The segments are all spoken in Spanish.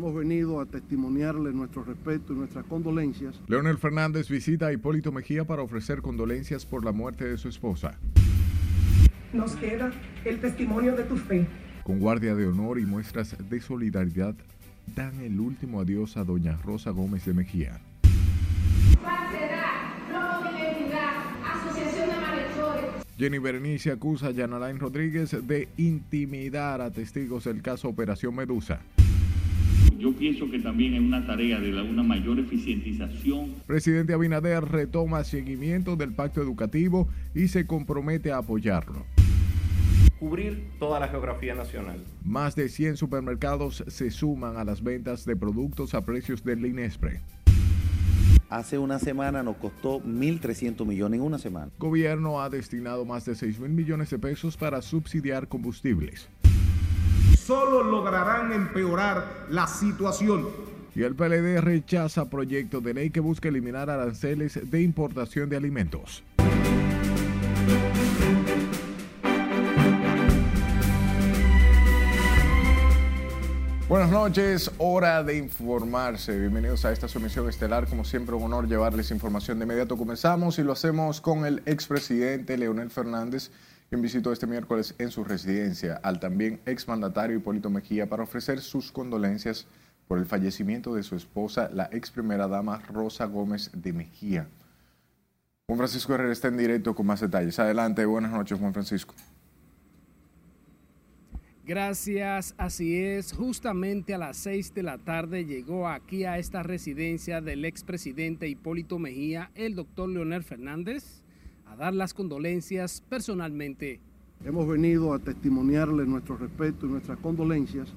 Hemos venido a testimoniarle nuestro respeto y nuestras condolencias. Leonel Fernández visita a Hipólito Mejía para ofrecer condolencias por la muerte de su esposa. Nos queda el testimonio de tu fe. Con guardia de honor y muestras de solidaridad, dan el último adiós a doña Rosa Gómez de Mejía. Jenny Berenice acusa a Yanalain Rodríguez de intimidar a testigos del caso Operación Medusa. Yo pienso que también es una tarea de la, una mayor eficientización. Presidente Abinader retoma seguimiento del pacto educativo y se compromete a apoyarlo. Cubrir toda la geografía nacional. Más de 100 supermercados se suman a las ventas de productos a precios del INESPRE. Hace una semana nos costó 1.300 millones en una semana. Gobierno ha destinado más de 6 mil millones de pesos para subsidiar combustibles. Solo lograrán empeorar la situación. Y el PLD rechaza proyecto de ley que busca eliminar aranceles de importación de alimentos. Buenas noches, hora de informarse. Bienvenidos a esta sumisión estelar. Como siempre, un honor llevarles información de inmediato. Comenzamos y lo hacemos con el expresidente Leonel Fernández, quien visitó este miércoles en su residencia al también exmandatario Hipólito Mejía para ofrecer sus condolencias por el fallecimiento de su esposa, la ex primera dama Rosa Gómez de Mejía. Juan Francisco Herrera está en directo con más detalles. Adelante, buenas noches, Juan Francisco. Gracias, así es. Justamente a las seis de la tarde llegó aquí a esta residencia del expresidente Hipólito Mejía, el doctor Leonel Fernández, a dar las condolencias personalmente. Hemos venido a testimoniarle nuestro respeto y nuestras condolencias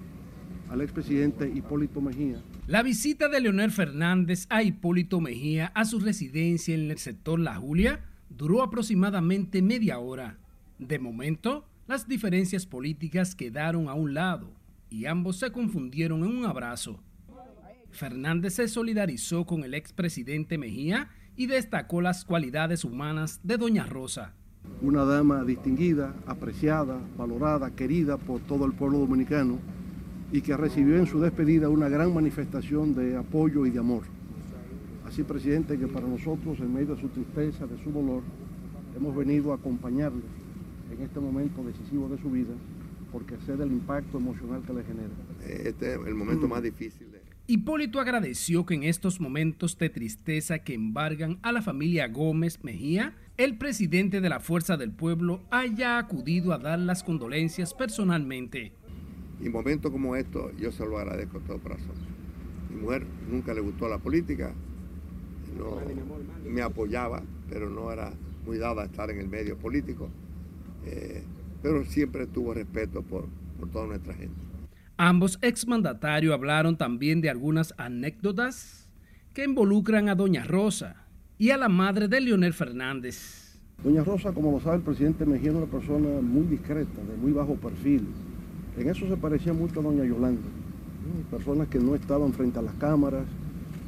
al expresidente Hipólito Mejía. La visita de Leonel Fernández a Hipólito Mejía a su residencia en el sector La Julia duró aproximadamente media hora. De momento, las diferencias políticas quedaron a un lado y ambos se confundieron en un abrazo. Fernández se solidarizó con el expresidente Mejía y destacó las cualidades humanas de Doña Rosa. Una dama distinguida, apreciada, valorada, querida por todo el pueblo dominicano y que recibió en su despedida una gran manifestación de apoyo y de amor. Así, presidente, que para nosotros, en medio de su tristeza, de su dolor, hemos venido a acompañarle en este momento decisivo de su vida, porque sé del impacto emocional que le genera. Este es el momento más difícil. Hipólito agradeció que en estos momentos de tristeza que embargan a la familia Gómez Mejía, el presidente de la Fuerza del Pueblo haya acudido a dar las condolencias personalmente. Y momentos como estos yo se lo agradezco de todo corazón. Mi mujer nunca le gustó la política, no, me apoyaba, pero no era muy dada a estar en el medio político. Eh, pero siempre tuvo respeto por, por toda nuestra gente. Ambos exmandatarios hablaron también de algunas anécdotas que involucran a Doña Rosa y a la madre de Leonel Fernández. Doña Rosa, como lo sabe el presidente Mejía, era una persona muy discreta, de muy bajo perfil. En eso se parecía mucho a Doña Yolanda. Personas que no estaban frente a las cámaras,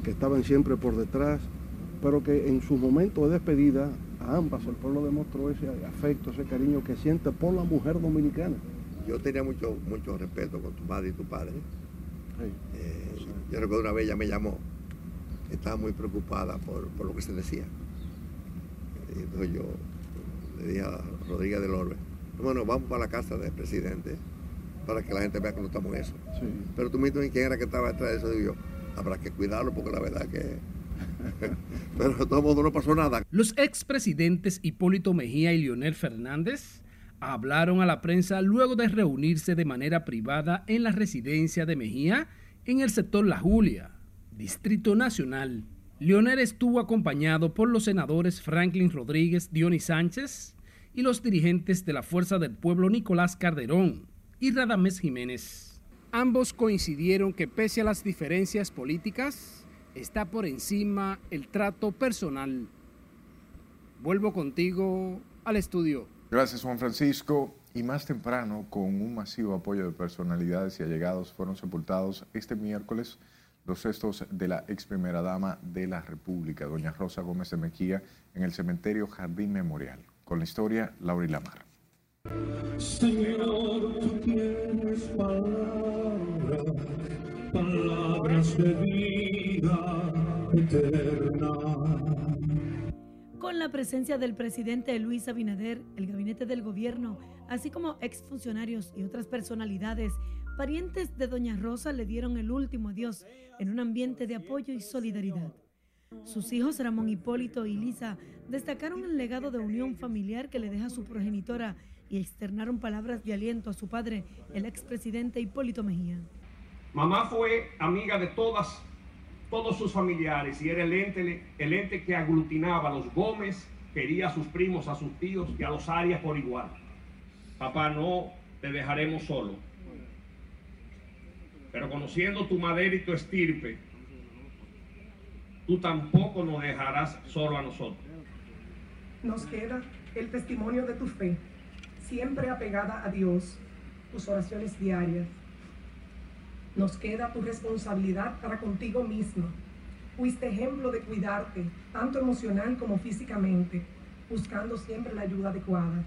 que estaban siempre por detrás, pero que en su momento de despedida a ambas el pueblo demostró ese afecto, ese cariño que siente por la mujer dominicana. Yo tenía mucho, mucho respeto con tu madre y tu padre. Eh, yo recuerdo una vez ella me llamó, estaba muy preocupada por, por lo que se decía. Entonces yo le dije a Rodríguez del Orbe, bueno, vamos para la casa del presidente para que la gente vea que no estamos en eso. Sí. Pero tú mismo, ¿quién era que estaba detrás de eso? Digo yo, habrá que cuidarlo porque la verdad que pero de todo modo no pasó nada. Los expresidentes Hipólito Mejía y Leonel Fernández hablaron a la prensa luego de reunirse de manera privada en la residencia de Mejía en el sector La Julia, Distrito Nacional. Leonel estuvo acompañado por los senadores Franklin Rodríguez, Dionis Sánchez y los dirigentes de la Fuerza del Pueblo Nicolás Calderón y Radamés Jiménez. Ambos coincidieron que pese a las diferencias políticas, está por encima el trato personal. Vuelvo contigo al estudio. Gracias Juan Francisco. Y más temprano, con un masivo apoyo de personalidades y allegados, fueron sepultados este miércoles los restos de la ex primera dama de la República, doña Rosa Gómez de Mejía, en el cementerio Jardín Memorial. Con la historia, Laura y Lamar. Señor, tú tienes palabra, palabra años de vida eterna. Con la presencia del presidente Luis Abinader, el gabinete del gobierno, así como exfuncionarios y otras personalidades, parientes de Doña Rosa le dieron el último adiós en un ambiente de apoyo y solidaridad. Sus hijos Ramón Hipólito y Lisa destacaron el legado de unión familiar que le deja su progenitora y externaron palabras de aliento a su padre, el expresidente Hipólito Mejía. Mamá fue amiga de todas, todos sus familiares y era el ente, el ente que aglutinaba a los Gómez, quería a sus primos, a sus tíos y a los Arias por igual. Papá, no te dejaremos solo. Pero conociendo tu madera y tu estirpe, tú tampoco nos dejarás solo a nosotros. Nos queda el testimonio de tu fe, siempre apegada a Dios, tus oraciones diarias. Nos queda tu responsabilidad para contigo misma. Fuiste ejemplo de cuidarte, tanto emocional como físicamente, buscando siempre la ayuda adecuada.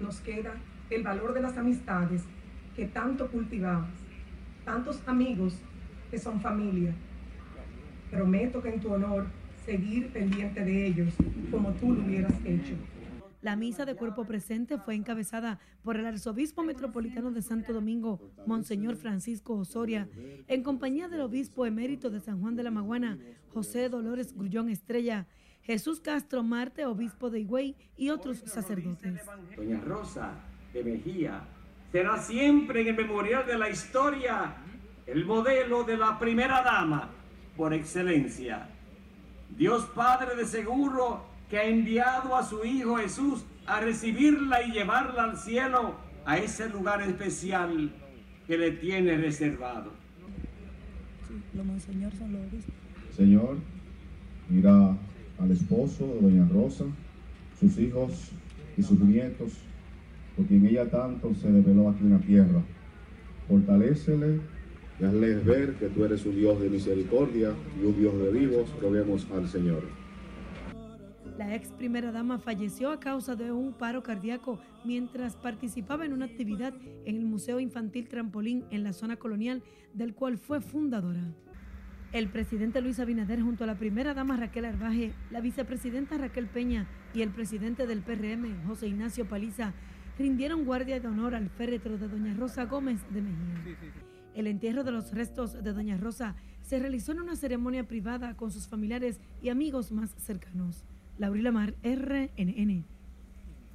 Nos queda el valor de las amistades que tanto cultivabas, tantos amigos que son familia. Prometo que en tu honor seguir pendiente de ellos como tú lo hubieras hecho. La misa de cuerpo presente fue encabezada por el arzobispo metropolitano de Santo Domingo, Monseñor Francisco Osoria, en compañía del obispo emérito de San Juan de la Maguana, José Dolores Grullón Estrella, Jesús Castro Marte, obispo de Higüey y otros sacerdotes. Doña Rosa de Mejía será siempre en el memorial de la historia el modelo de la primera dama por excelencia. Dios Padre de seguro que ha enviado a su Hijo Jesús a recibirla y llevarla al cielo, a ese lugar especial que le tiene reservado. Señor, mira al esposo de Doña Rosa, sus hijos y sus nietos, por quien ella tanto se reveló aquí en la tierra. Fortalécele y hazles ver que tú eres un Dios de misericordia y un Dios de vivos. Roguemos al Señor. La ex primera dama falleció a causa de un paro cardíaco mientras participaba en una actividad en el Museo Infantil Trampolín en la zona colonial, del cual fue fundadora. El presidente Luis Abinader junto a la primera dama Raquel Arbaje, la vicepresidenta Raquel Peña y el presidente del PRM, José Ignacio Paliza, rindieron guardia de honor al féretro de Doña Rosa Gómez de Mejía. El entierro de los restos de Doña Rosa se realizó en una ceremonia privada con sus familiares y amigos más cercanos. Laurila Mar, RNN.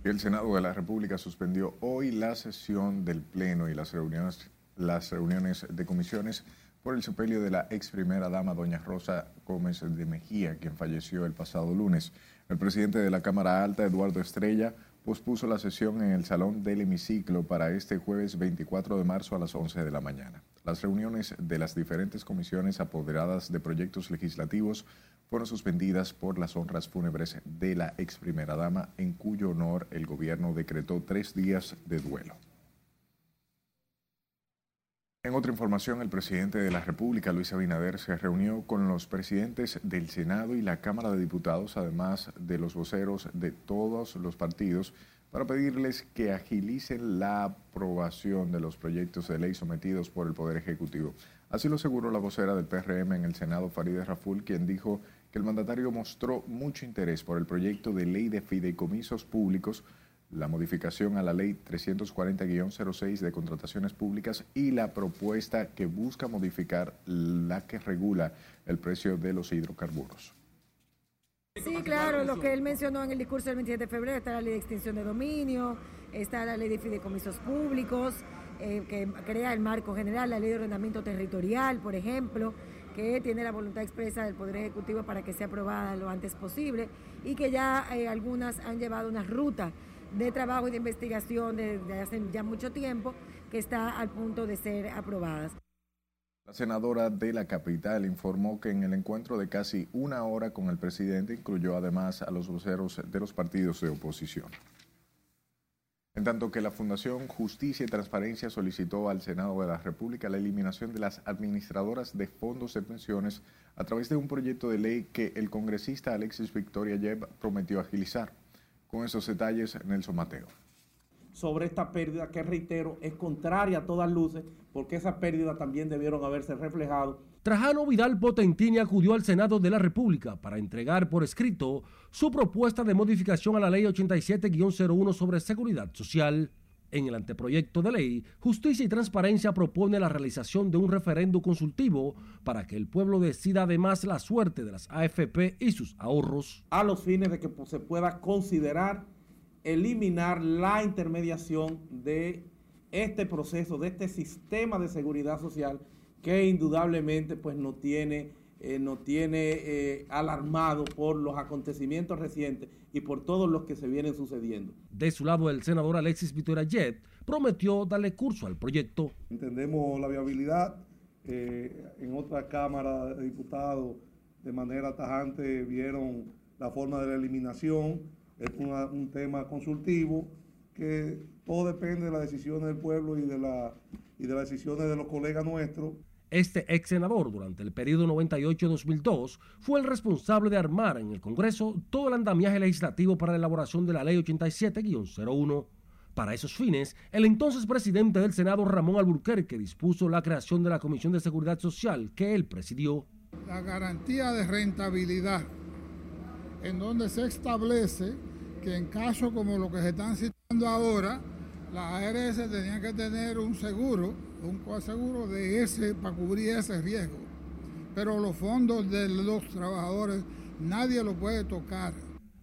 El Senado de la República suspendió hoy la sesión del Pleno y las reuniones, las reuniones de comisiones por el sepelio de la ex primera dama, doña Rosa Gómez de Mejía, quien falleció el pasado lunes. El presidente de la Cámara Alta, Eduardo Estrella, pospuso la sesión en el Salón del Hemiciclo para este jueves 24 de marzo a las 11 de la mañana. Las reuniones de las diferentes comisiones apoderadas de proyectos legislativos fueron suspendidas por las honras fúnebres de la ex primera dama, en cuyo honor el gobierno decretó tres días de duelo. En otra información, el presidente de la República, Luis Abinader, se reunió con los presidentes del Senado y la Cámara de Diputados, además de los voceros de todos los partidos, para pedirles que agilicen la aprobación de los proyectos de ley sometidos por el Poder Ejecutivo. Así lo aseguró la vocera del PRM en el Senado, Farideh Raful, quien dijo que el mandatario mostró mucho interés por el proyecto de ley de fideicomisos públicos, la modificación a la ley 340-06 de contrataciones públicas y la propuesta que busca modificar la que regula el precio de los hidrocarburos. Sí, claro, lo que él mencionó en el discurso del 27 de febrero, está la ley de extinción de dominio, está la ley de fideicomisos públicos, eh, que crea el marco general, la ley de ordenamiento territorial, por ejemplo, que tiene la voluntad expresa del Poder Ejecutivo para que sea aprobada lo antes posible y que ya eh, algunas han llevado una ruta de trabajo y de investigación desde hace ya mucho tiempo que está al punto de ser aprobadas. La senadora de la capital informó que en el encuentro de casi una hora con el presidente incluyó además a los voceros de los partidos de oposición. En tanto que la Fundación Justicia y Transparencia solicitó al Senado de la República la eliminación de las administradoras de fondos de pensiones a través de un proyecto de ley que el congresista Alexis Victoria Yeb prometió agilizar. Con esos detalles, Nelson Mateo. sobre esta pérdida que, reitero, es contraria a todas luces, porque esa pérdida también debieron haberse reflejado Trajano Vidal Potentini acudió al Senado de la República para entregar por escrito su propuesta de modificación a la Ley 87-01 sobre seguridad social. En el anteproyecto de ley, Justicia y Transparencia propone la realización de un referendo consultivo para que el pueblo decida además la suerte de las AFP y sus ahorros. A los fines de que se pueda considerar eliminar la intermediación de este proceso, de este sistema de seguridad social que indudablemente pues nos tiene, eh, tiene eh, alarmado por los acontecimientos recientes y por todos los que se vienen sucediendo. De su lado, el senador Alexis Jet prometió darle curso al proyecto. Entendemos la viabilidad. Eh, en otra Cámara de Diputados, de manera tajante, vieron la forma de la eliminación. Es un tema consultivo que todo depende de las decisiones del pueblo y de, la, y de las decisiones de los colegas nuestros. Este ex senador, durante el periodo 98-2002, fue el responsable de armar en el Congreso todo el andamiaje legislativo para la elaboración de la Ley 87-01. Para esos fines, el entonces presidente del Senado, Ramón Alburquerque, dispuso la creación de la Comisión de Seguridad Social que él presidió. La garantía de rentabilidad, en donde se establece que en casos como lo que se están citando ahora, las ARS tenían que tener un seguro un coaseguro de ese para cubrir ese riesgo. Pero los fondos de los trabajadores nadie lo puede tocar.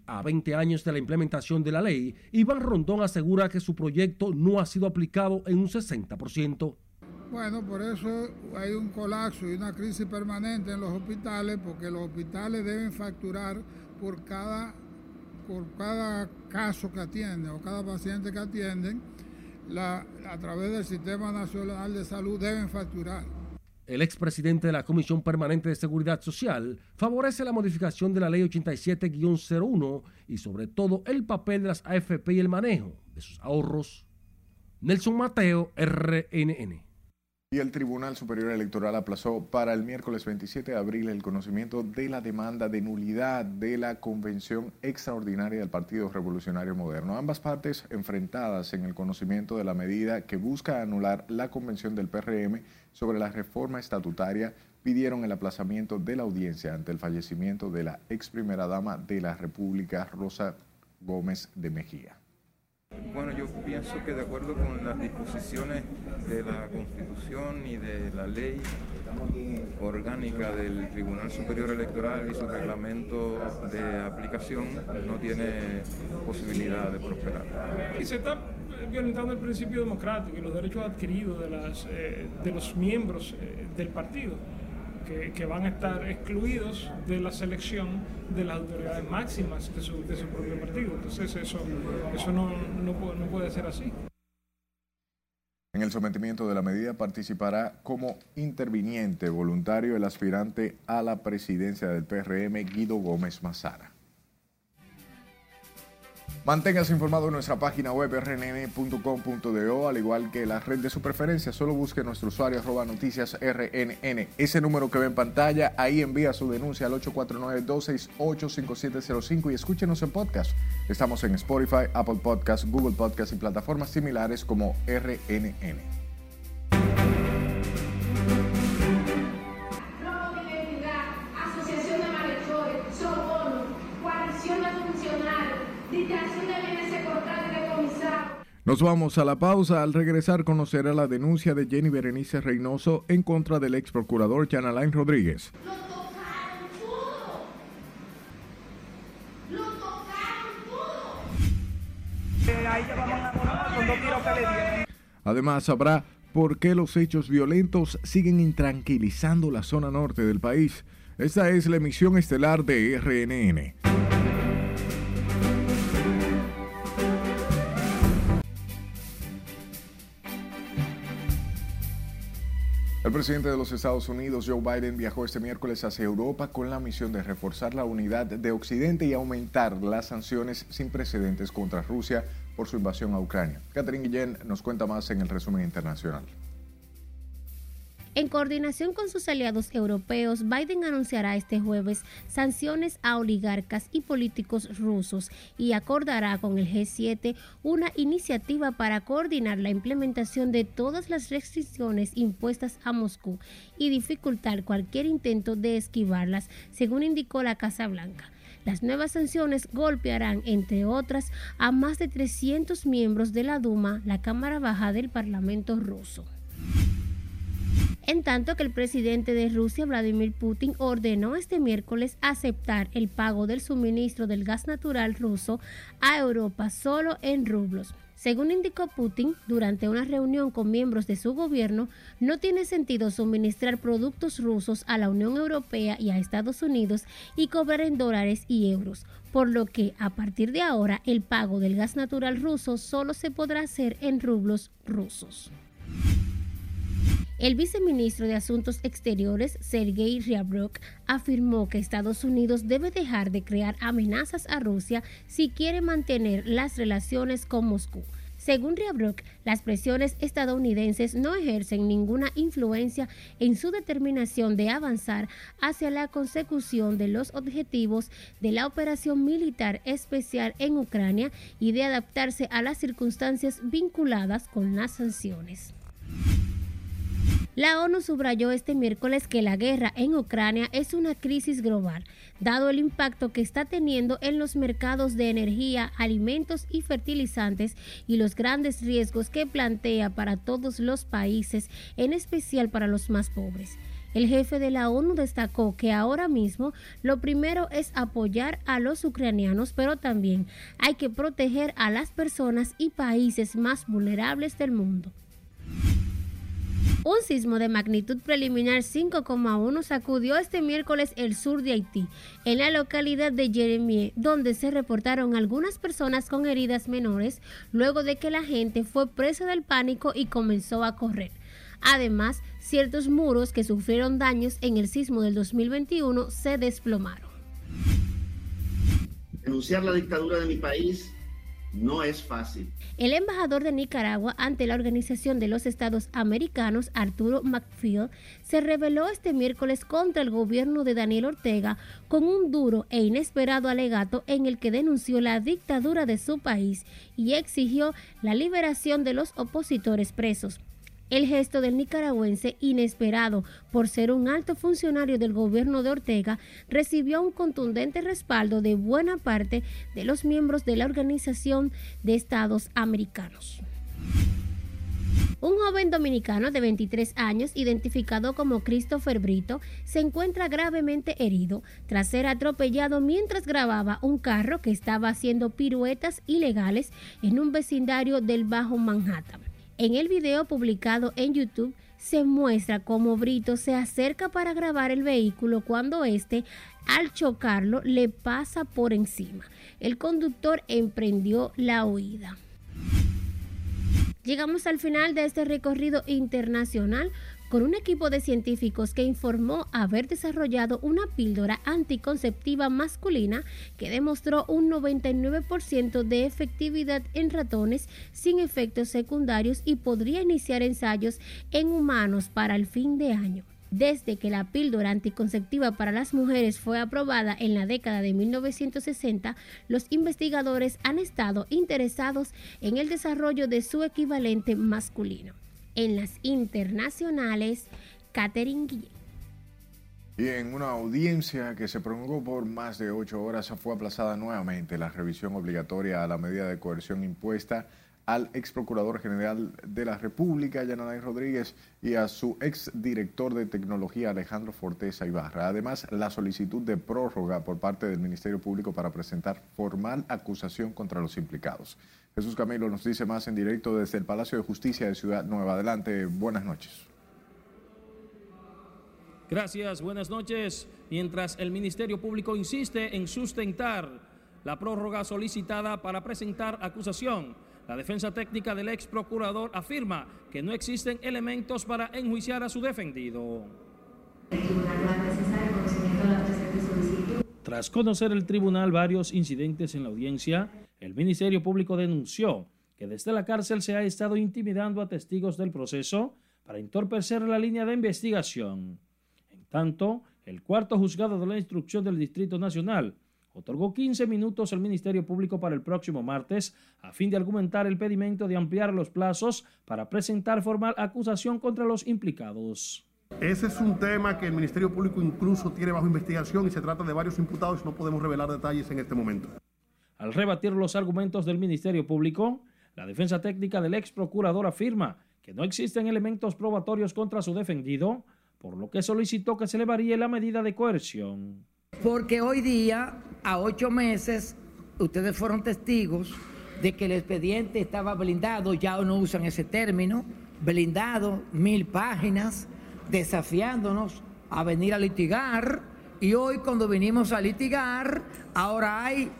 A 20 años de la implementación de la ley, Iván Rondón asegura que su proyecto no ha sido aplicado en un 60%. Bueno, por eso hay un colapso y una crisis permanente en los hospitales, porque los hospitales deben facturar por cada, por cada caso que atienden o cada paciente que atienden a través del Sistema Nacional de Salud deben facturar. El expresidente de la Comisión Permanente de Seguridad Social favorece la modificación de la Ley 87-01 y sobre todo el papel de las AFP y el manejo de sus ahorros. Nelson Mateo, RNN. Y el Tribunal Superior Electoral aplazó para el miércoles 27 de abril el conocimiento de la demanda de nulidad de la Convención Extraordinaria del Partido Revolucionario Moderno. Ambas partes enfrentadas en el conocimiento de la medida que busca anular la Convención del PRM sobre la reforma estatutaria pidieron el aplazamiento de la audiencia ante el fallecimiento de la ex primera dama de la República, Rosa Gómez de Mejía. Bueno, yo pienso que de acuerdo con las disposiciones de la Constitución y de la ley orgánica del Tribunal Superior Electoral y su reglamento de aplicación, no tiene posibilidad de prosperar. Y se está violentando el principio democrático y los derechos adquiridos de, eh, los miembros eh, del partido que, van a estar excluidos de la selección de las autoridades máximas de su, propio partido. Entonces eso, eso no, no, no puede ser así. En el sometimiento de la medida participará como interviniente voluntario el aspirante a la presidencia del PRM, Guido Gómez Mazara. Manténgase informado en nuestra página web rnn.com.do, al igual que la red de su preferencia. Solo busque nuestro usuario arroba noticias rnn. Ese número que ve en pantalla, ahí envía su denuncia al 849-268-5705 y escúchenos en podcast. Estamos en Spotify, Apple Podcast, Google Podcast y plataformas similares como RNN. Nos vamos a la pausa. Al regresar conocerá la denuncia de Jenny Berenice Reynoso en contra del ex procurador Jan Alain Rodríguez. Además, sabrá por qué los hechos violentos siguen intranquilizando la zona norte del país. Esta es la emisión estelar de RNN. El presidente de los Estados Unidos, Joe Biden, viajó este miércoles hacia Europa con la misión de reforzar la unidad de Occidente y aumentar las sanciones sin precedentes contra Rusia por su invasión a Ucrania. Catherine Guillén nos cuenta más en el resumen internacional. En coordinación con sus aliados europeos, Biden anunciará este jueves sanciones a oligarcas y políticos rusos y acordará con el G7 una iniciativa para coordinar la implementación de todas las restricciones impuestas a Moscú y dificultar cualquier intento de esquivarlas, según indicó la Casa Blanca. Las nuevas sanciones golpearán, entre otras, a más de 300 miembros de la Duma, la Cámara Baja del Parlamento ruso en tanto que el presidente de Rusia, Vladimir Putin, ordenó este miércoles aceptar el pago del suministro del gas natural ruso a Europa solo en rublos. Según indicó Putin durante una reunión con miembros de su gobierno, no tiene sentido suministrar productos rusos a la Unión Europea y a Estados Unidos y cobrar en dólares y euros, por lo que a partir de ahora el pago del gas natural ruso solo se podrá hacer en rublos rusos. El viceministro de Asuntos Exteriores, Sergei Ryabkov, afirmó que Estados Unidos debe dejar de crear amenazas a Rusia si quiere mantener las relaciones con Moscú. Según Ryabkov, las presiones estadounidenses no ejercen ninguna influencia en su determinación de avanzar hacia la consecución de los objetivos de la operación militar especial en Ucrania y de adaptarse a las circunstancias vinculadas con las sanciones. La ONU subrayó este miércoles que la guerra en Ucrania es una crisis global, dado el impacto que está teniendo en los mercados de energía, alimentos y fertilizantes y los grandes riesgos que plantea para todos los países, en especial para los más pobres. El jefe de la ONU destacó que ahora mismo lo primero es apoyar a los ucranianos, pero también hay que proteger a las personas y países más vulnerables del mundo. Un sismo de magnitud preliminar 5,1 sacudió este miércoles el sur de Haití, en la localidad de Jeremie, donde se reportaron algunas personas con heridas menores luego de que la gente fue presa del pánico y comenzó a correr. Además, ciertos muros que sufrieron daños en el sismo del 2021 se desplomaron. Denunciar la dictadura de mi país no es fácil. El embajador de Nicaragua ante la Organización de los Estados Americanos, Arturo McField, se rebeló este miércoles contra el gobierno de Daniel Ortega con un duro e inesperado alegato en el que denunció la dictadura de su país y exigió la liberación de los opositores presos. El gesto del nicaragüense, inesperado por ser un alto funcionario del gobierno de Ortega, recibió un contundente respaldo de buena parte de los miembros de la Organización de Estados Americanos. Un joven dominicano de 23 años, identificado como Christopher Brito, se encuentra gravemente herido tras ser atropellado mientras grababa un carro que estaba haciendo piruetas ilegales en un vecindario del Bajo Manhattan. En el video publicado en YouTube se muestra cómo Brito se acerca para grabar el vehículo cuando éste, al chocarlo, le pasa por encima. El conductor emprendió la huida. Llegamos al final de este recorrido internacional con un equipo de científicos que informó haber desarrollado una píldora anticonceptiva masculina que demostró un 99% de efectividad en ratones sin efectos secundarios y podría iniciar ensayos en humanos para el fin de año. Desde que la píldora anticonceptiva para las mujeres fue aprobada en la década de 1960, los investigadores han estado interesados en el desarrollo de su equivalente masculino en las internacionales, Catherine Guillén. Y en una audiencia que se prolongó por más de ocho horas, fue aplazada nuevamente la revisión obligatoria a la medida de coerción impuesta al ex procurador general de la República, Yananay Rodríguez, y a su ex director de tecnología, Alejandro Forteza Ibarra. Además, la solicitud de prórroga por parte del Ministerio Público para presentar formal acusación contra los implicados. Jesús Camilo nos dice más en directo desde el Palacio de Justicia de Ciudad Nueva. Adelante, buenas noches. Gracias, buenas noches. Mientras el Ministerio Público insiste en sustentar la prórroga solicitada para presentar acusación, la defensa técnica del ex procurador afirma que no existen elementos para enjuiciar a su defendido. Tras conocer el tribunal varios incidentes en la audiencia, el Ministerio Público denunció que desde la cárcel se ha estado intimidando a testigos del proceso para entorpecer la línea de investigación. En tanto, el cuarto juzgado de la instrucción del Distrito Nacional otorgó 15 minutos al Ministerio Público para el próximo martes a fin de argumentar el pedimento de ampliar los plazos para presentar formal acusación contra los implicados. Ese es un tema que el Ministerio Público incluso tiene bajo investigación y se trata de varios imputados y no podemos revelar detalles en este momento. Al rebatir los argumentos del Ministerio Público, la defensa técnica del ex procurador afirma que no existen elementos probatorios contra su defendido, por lo que solicitó que se le varíe la medida de coerción. Porque hoy día, a ocho meses, ustedes fueron testigos de que el expediente estaba blindado, ya no usan ese término, blindado, mil páginas, desafiándonos a venir a litigar. Y hoy cuando venimos a litigar, ahora hay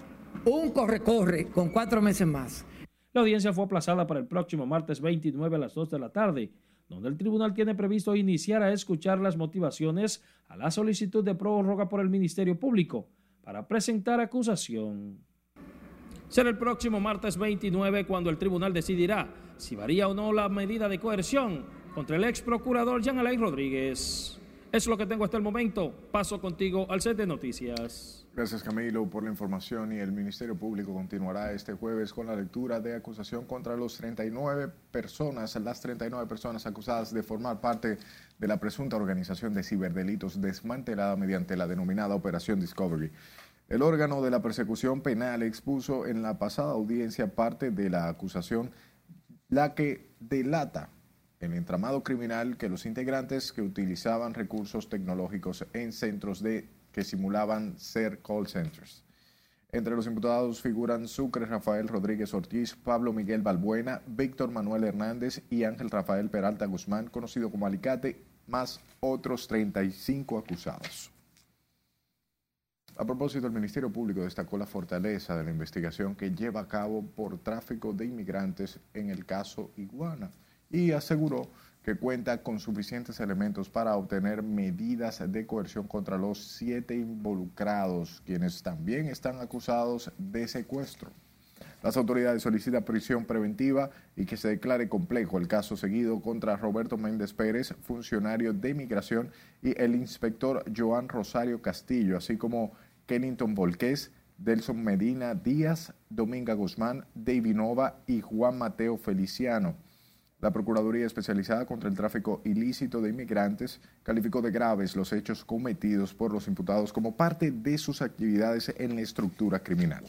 un corre-corre con cuatro meses más. La audiencia fue aplazada para el próximo martes 29 a las 2 de la tarde, donde el tribunal tiene previsto iniciar a escuchar las motivaciones a la solicitud de prórroga por el Ministerio Público para presentar acusación. Será el próximo martes 29 cuando el tribunal decidirá si varía o no la medida de coerción contra el ex procurador Jean Alain Rodríguez. Es lo que tengo hasta el momento. Paso contigo al set de noticias. Gracias Camilo por la información y el Ministerio Público continuará este jueves con la lectura de acusación contra los 39 personas, las 39 personas acusadas de formar parte de la presunta organización de ciberdelitos desmantelada mediante la denominada Operación Discovery. El órgano de la persecución penal expuso en la pasada audiencia parte de la acusación, la que delata el entramado criminal que los integrantes que utilizaban recursos tecnológicos en centros de que simulaban ser call centers. Entre los imputados figuran Sucre Rafael Rodríguez Ortiz, Pablo Miguel Balbuena, Víctor Manuel Hernández y Ángel Rafael Peralta Guzmán, conocido como Alicate, más otros 35 acusados. A propósito, el Ministerio Público destacó la fortaleza de la investigación que lleva a cabo por tráfico de inmigrantes en el caso Iguana y aseguró que cuenta con suficientes elementos para obtener medidas de coerción contra los siete involucrados, quienes también están acusados de secuestro. Las autoridades solicitan prisión preventiva y que se declare complejo el caso seguido contra Roberto Méndez Pérez, funcionario de migración, y el inspector Joan Rosario Castillo, así como Kennington Volqués, Delson Medina Díaz, Dominga Guzmán, David Nova y Juan Mateo Feliciano. La Procuraduría Especializada contra el Tráfico Ilícito de Inmigrantes calificó de graves los hechos cometidos por los imputados como parte de sus actividades en la estructura criminal.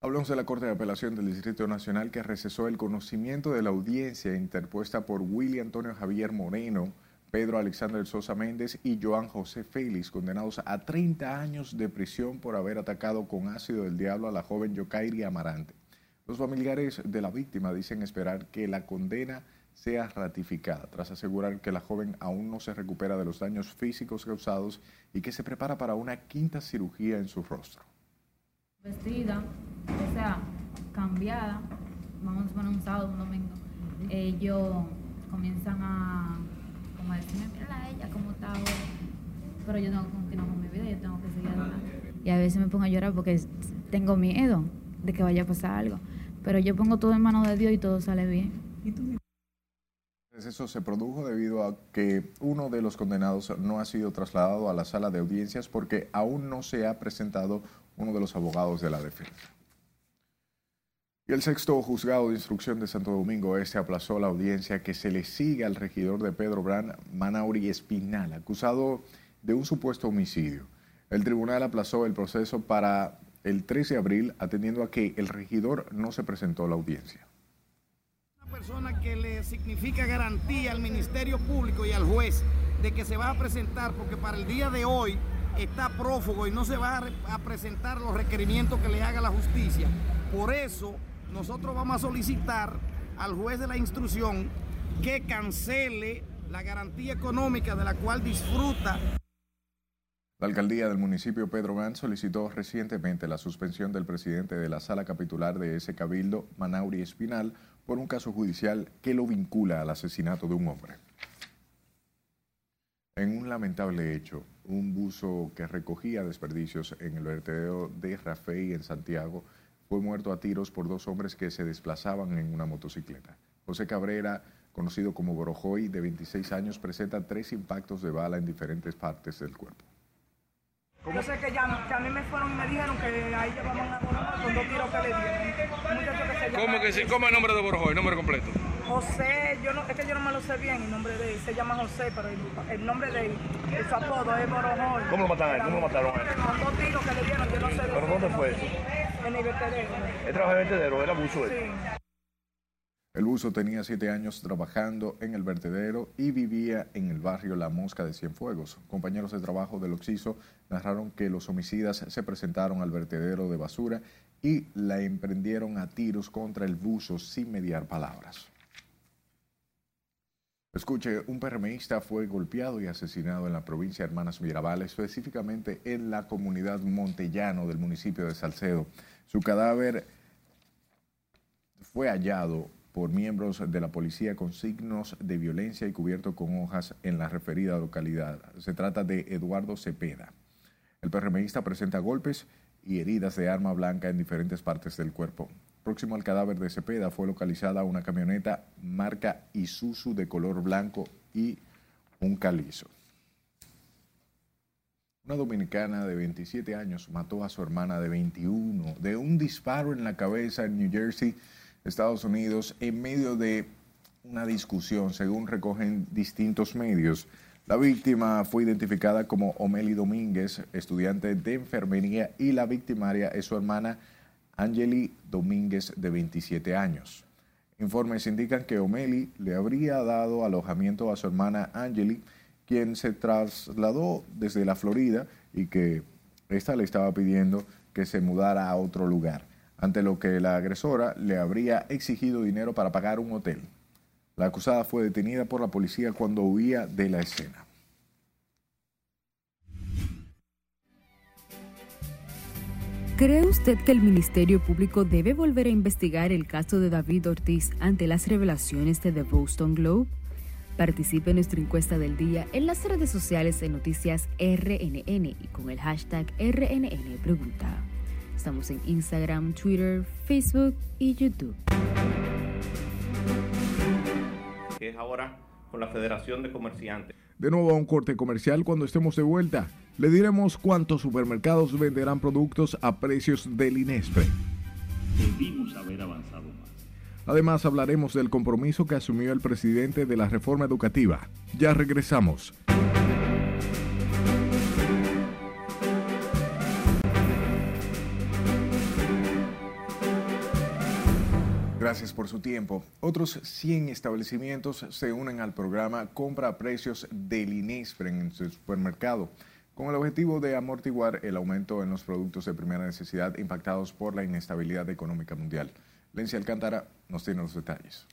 Hablamos de la Corte de Apelación del Distrito Nacional que recesó el conocimiento de la audiencia interpuesta por Willy Antonio Javier Moreno, Pedro Alexander Sosa Méndez y Joan José Félix, condenados a 30 años de prisión por haber atacado con ácido del diablo a la joven Yokairi Amarante. Los familiares de la víctima dicen esperar que la condena sea ratificada, tras asegurar que la joven aún no se recupera de los daños físicos causados y que se prepara para una quinta cirugía en su rostro. Vestida, o sea, cambiada, vamos a poner un sábado, un domingo, ellos comienzan a, como decirme, mira a ella, cómo está ahora. Pero yo tengo que continuar con mi vida, yo tengo que seguir adelante. Y a veces me pongo a llorar porque tengo miedo de que vaya a pasar algo. Pero yo pongo todo en manos de Dios y todo sale bien. Eso se produjo debido a que uno de los condenados no ha sido trasladado a la sala de audiencias porque aún no se ha presentado uno de los abogados de la defensa. Y el sexto juzgado de instrucción de Santo Domingo Este aplazó la audiencia que se le sigue al regidor de Pedro Brand, Manauri Espinal, acusado de un supuesto homicidio. El tribunal aplazó el proceso para el 13 de abril, atendiendo a que el regidor no se presentó a la audiencia. Una persona que le significa garantía al Ministerio Público y al juez de que se va a presentar, porque para el día de hoy está prófugo y no se va a, presentar los requerimientos que le haga la justicia. Por eso nosotros vamos a solicitar al juez de la instrucción que cancele la garantía económica de la cual disfruta la alcaldía del municipio Pedro Gán solicitó recientemente la suspensión del presidente de la sala capitular de ese cabildo, Manauri Espinal, por un caso judicial que lo vincula al asesinato de un hombre. En un lamentable hecho, un buzo que recogía desperdicios en el vertedero de Rafey en Santiago fue muerto a tiros por dos hombres que se desplazaban en una motocicleta. José Cabrera, conocido como Borojoy, de 26 años, presenta tres impactos de bala en diferentes partes del cuerpo. Yo sé que, ya, que a mí me fueron y me dijeron que ahí llevaban a Borojoy con dos tiros que le dieron. Que se llama- ¿Cómo que sí? ¿Cómo es el nombre de Borjoy? Nombre completo. José, yo no, es que yo no me lo sé bien el nombre de él, se llama José, pero el, el nombre de él, de su apodo es Borojoy. ¿Cómo lo mataron a él? ¿Cómo lo mataron a él? Con dos tiros que le dieron, yo no sé. ¿Pero dónde fue eso? En el vertedero. Él trabaja de vertedero, era abuso Sí. El buzo tenía siete años trabajando en el vertedero y vivía en el barrio La Mosca de Cienfuegos. Compañeros de trabajo del Oxiso narraron que los homicidas se presentaron al vertedero de basura y la emprendieron a tiros contra el buzo sin mediar palabras. Escuche, un PRMista fue golpeado y asesinado en la provincia de Hermanas Mirabal, específicamente en la comunidad Montellano del municipio de Salcedo. Su cadáver fue hallado por miembros de la policía con signos de violencia y cubierto con hojas en la referida localidad. Se trata de Eduardo Cepeda. El PRMista presenta golpes y heridas de arma blanca en diferentes partes del cuerpo. Próximo al cadáver de Cepeda fue localizada una camioneta marca Isuzu de color blanco y un calizo. Una dominicana de 27 años mató a su hermana de 21 de un disparo en la cabeza en New Jersey, Estados Unidos, en medio de una discusión, según recogen distintos medios. La víctima fue identificada como Omeli Domínguez, estudiante de enfermería, y la victimaria es su hermana Angeli Domínguez, de 27 años. Informes indican que Omeli le habría dado alojamiento a su hermana Angeli, quien se trasladó desde la Florida y que ésta le estaba pidiendo que se mudara a otro lugar, ante lo que la agresora le habría exigido dinero para pagar un hotel. La acusada fue detenida por la policía cuando huía de la escena. ¿Cree usted que el Ministerio Público debe volver a investigar el caso de David Ortiz ante las revelaciones de The Boston Globe? Participe en nuestra encuesta del día en las redes sociales de Noticias RNN y con el hashtag RNN Pregunta. Estamos en Instagram, Twitter, Facebook y YouTube. que es ahora con la Federación de Comerciantes. De nuevo a un corte comercial cuando estemos de vuelta. Le diremos cuántos supermercados venderán productos a precios del INESPRE. Debimos haber avanzado más. Además hablaremos del compromiso que asumió el presidente de la reforma educativa. Ya regresamos. Gracias por su tiempo. Otros 100 establecimientos se unen al programa Compra a Precios del INESPRE en su supermercado, con el objetivo de amortiguar el aumento en los productos de primera necesidad impactados por la inestabilidad económica mundial. Lencia Alcántara nos tiene los detalles.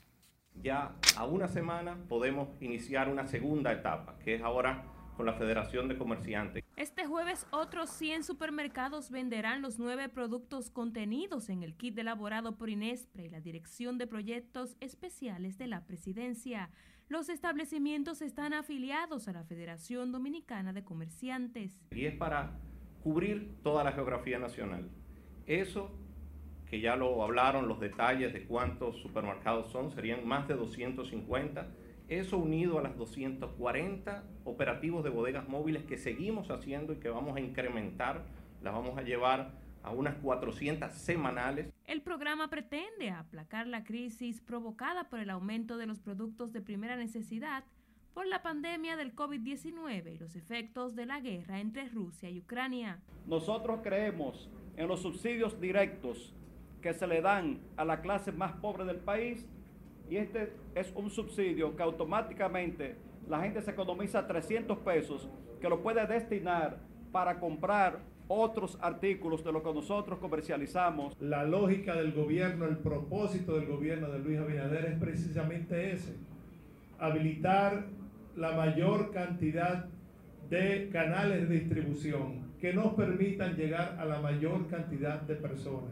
Ya a una semana podemos iniciar una segunda etapa, que es ahora con la Federación de Comerciantes. Este jueves otros 100 supermercados venderán los nueve productos contenidos en el kit elaborado por Inespre y la Dirección de Proyectos Especiales de la Presidencia. Los establecimientos están afiliados a la Federación Dominicana de Comerciantes. Y es para cubrir toda la geografía nacional. Eso, que ya lo hablaron, los detalles de cuántos supermercados son, serían más de 250 eso unido a las 240 operativos de bodegas móviles que seguimos haciendo y que vamos a incrementar, las vamos a llevar a unas 400 semanales. El programa pretende aplacar la crisis provocada por el aumento de los productos de primera necesidad por la pandemia del COVID-19 y los efectos de la guerra entre Rusia y Ucrania. Nosotros creemos en los subsidios directos que se le dan a la clase más pobre del país y este es un subsidio que automáticamente la gente se economiza 300 pesos que lo puede destinar para comprar otros artículos de lo que nosotros comercializamos. La lógica del gobierno, el propósito del gobierno de Luis Abinader es precisamente ese, habilitar la mayor cantidad de canales de distribución que nos permitan llegar a la mayor cantidad de personas.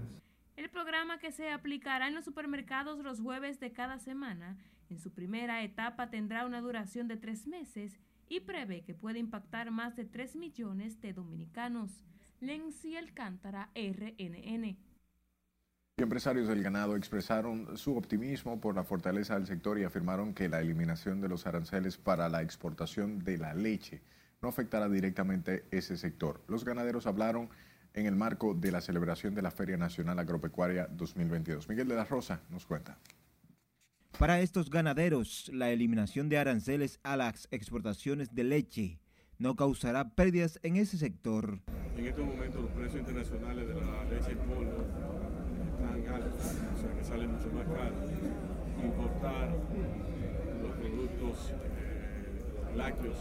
El programa que se aplicará en los supermercados los jueves de cada semana, en su primera etapa tendrá una duración de tres meses y prevé que puede impactar más de 3 millones de dominicanos. Lenzi Alcántara, RNN. Empresarios del ganado expresaron su optimismo por la fortaleza del sector y afirmaron que la eliminación de los aranceles para la exportación de la leche no afectará directamente ese sector. Los ganaderos hablaron en el marco de la celebración de la Feria Nacional Agropecuaria 2022. Miguel de la Rosa nos cuenta. Para estos ganaderos, la eliminación de aranceles a las exportaciones de leche no causará pérdidas en ese sector. En estos momentos los precios internacionales de la leche en polvo están altos, o sea que sale mucho más caro importar los productos eh, lácteos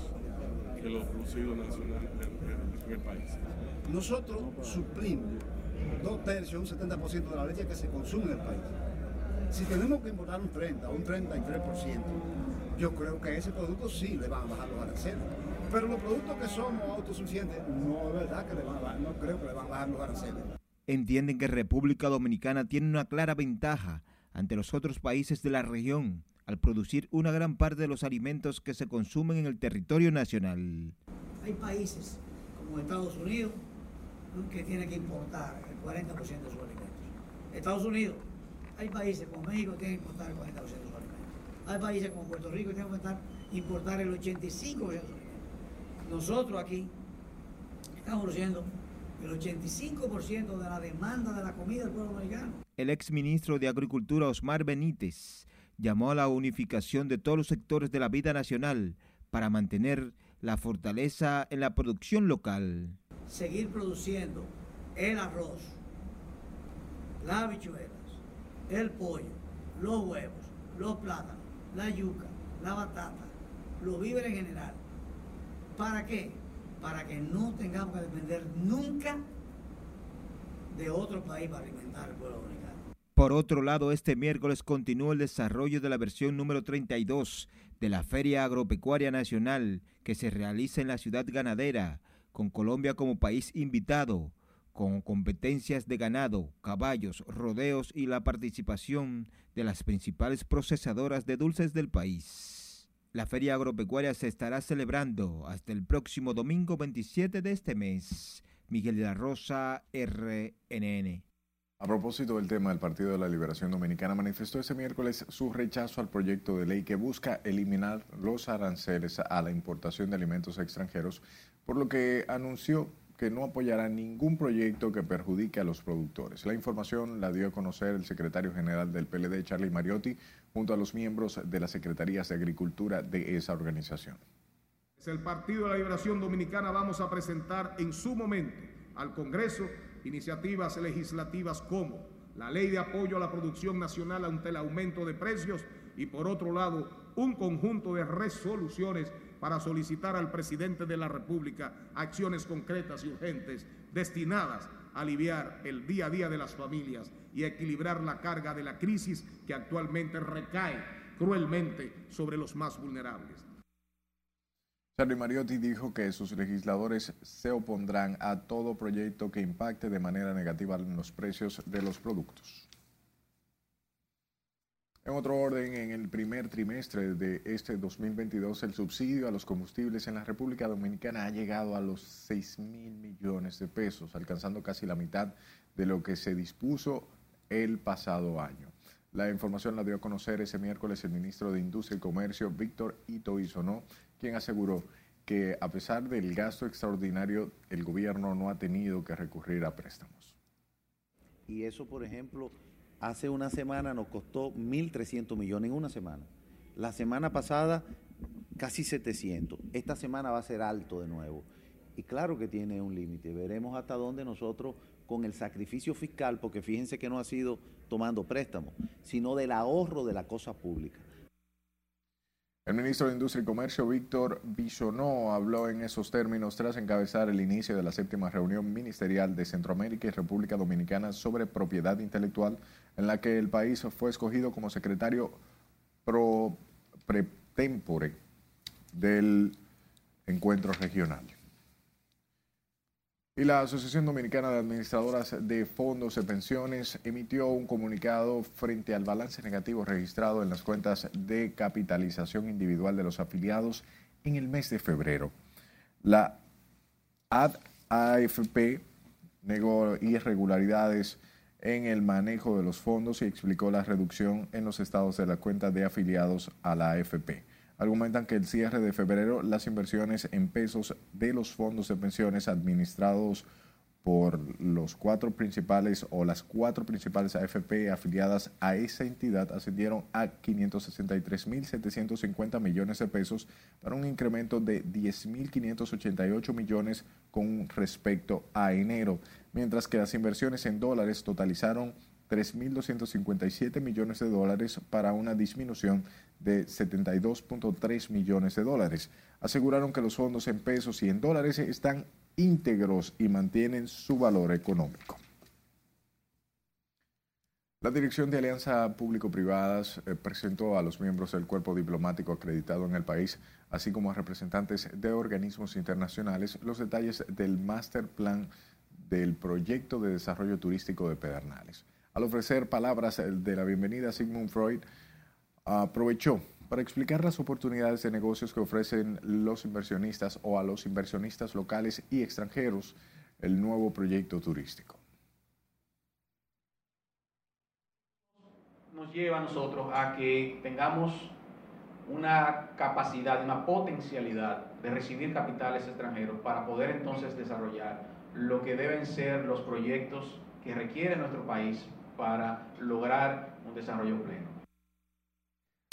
que los producidos nacionales en, en el país. Nosotros suplimos dos tercios, un 70% de la leche que se consume en el país. Si tenemos que importar un 30 o un 33%, yo creo que a ese producto sí le van a bajar los aranceles. Pero los productos que somos autosuficientes, no es verdad que le van a bajar, no creo que le van a bajar los aranceles. Entienden que República Dominicana tiene una clara ventaja ante los otros países de la región al producir una gran parte de los alimentos que se consumen en el territorio nacional. Hay países como Estados Unidos que tienen que importar el 40% de sus alimentos. Estados Unidos, hay países como México que tienen que importar el 40% de sus alimentos. Hay países como Puerto Rico que tienen que importar el 85% de sus alimentos. Nosotros aquí estamos produciendo el 85% de la demanda de la comida del pueblo dominicano. El exministro de Agricultura Osmar Benítez llamó a la unificación de todos los sectores de la vida nacional para mantener la fortaleza en la producción local. Seguir produciendo el arroz, las habichuelas, el pollo, los huevos, los plátanos, la yuca, la batata, los víveres en general. ¿Para qué? Para que no tengamos que depender nunca de otro país para alimentar al pueblo dominicano. Por otro lado, este miércoles continúa el desarrollo de la versión número 32 de la Feria Agropecuaria Nacional que se realiza en la ciudad ganadera, con Colombia como país invitado, con competencias de ganado, caballos, rodeos y la participación de las principales procesadoras de dulces del país. La Feria Agropecuaria se estará celebrando hasta el próximo domingo 27 de este mes. Miguel de la Rosa, RNN. A propósito del tema, el Partido de la Liberación Dominicana manifestó ese miércoles su rechazo al proyecto de ley que busca eliminar los aranceles a la importación de alimentos extranjeros, por lo que anunció que no apoyará ningún proyecto que perjudique a los productores. La información la dio a conocer el secretario general del PLD, Charlie Mariotti, junto a los miembros de las secretarías de Agricultura de esa organización. El Partido de la Liberación Dominicana vamos a presentar en su momento al Congreso iniciativas legislativas como la ley de apoyo a la producción nacional ante el aumento de precios y por otro lado un conjunto de resoluciones para solicitar al presidente de la República acciones concretas y urgentes destinadas a aliviar el día a día de las familias y a equilibrar la carga de la crisis que actualmente recae cruelmente sobre los más vulnerables. Charlie Mariotti dijo que sus legisladores se opondrán a todo proyecto que impacte de manera negativa en los precios de los productos. En otro orden, en el primer trimestre de este 2022, el subsidio a los combustibles en la República Dominicana ha llegado a los 6 mil millones de pesos, alcanzando casi la mitad de lo que se dispuso el pasado año. La información la dio a conocer ese miércoles el ministro de Industria y Comercio, Víctor Ito Isonó, quien aseguró que a pesar del gasto extraordinario, el gobierno no ha tenido que recurrir a préstamos. Y eso, por ejemplo, hace una semana nos costó 1.300 millones en una semana. La semana pasada casi 700. Esta semana va a ser alto de nuevo. Y claro que tiene un límite. Veremos hasta dónde nosotros, con el sacrificio fiscal, porque fíjense que no ha sido tomando préstamos, sino del ahorro de la cosa pública. El ministro de Industria y Comercio, Víctor Bisonó, habló en esos términos tras encabezar el inicio de la séptima reunión ministerial de Centroamérica y República Dominicana sobre propiedad intelectual, en la que el país fue escogido como secretario pro del encuentro regional. Y la Asociación Dominicana de Administradoras de Fondos de Pensiones emitió un comunicado frente al balance negativo registrado en las cuentas de capitalización individual de los afiliados en el mes de febrero. La AD-AFP negó irregularidades en el manejo de los fondos y explicó la reducción en los estados de la cuenta de afiliados a la AFP. Argumentan que el cierre de febrero, las inversiones en pesos de los fondos de pensiones administrados por los cuatro principales o las cuatro principales AFP afiliadas a esa entidad ascendieron a 563.750 millones de pesos para un incremento de 10.588 millones con respecto a enero, mientras que las inversiones en dólares totalizaron 3.257 millones de dólares para una disminución de 72.3 millones de dólares. Aseguraron que los fondos en pesos y en dólares están íntegros y mantienen su valor económico. La Dirección de Alianza Público-Privadas eh, presentó a los miembros del cuerpo diplomático acreditado en el país, así como a representantes de organismos internacionales, los detalles del master plan del proyecto de desarrollo turístico de Pedernales. Al ofrecer palabras de la bienvenida, Sigmund Freud aprovechó para explicar las oportunidades de negocios que ofrecen los inversionistas o a los inversionistas locales y extranjeros el nuevo proyecto turístico. Nos lleva a nosotros a que tengamos una capacidad, una potencialidad de recibir capitales extranjeros para poder entonces desarrollar lo que deben ser los proyectos que requiere nuestro país para lograr un desarrollo pleno.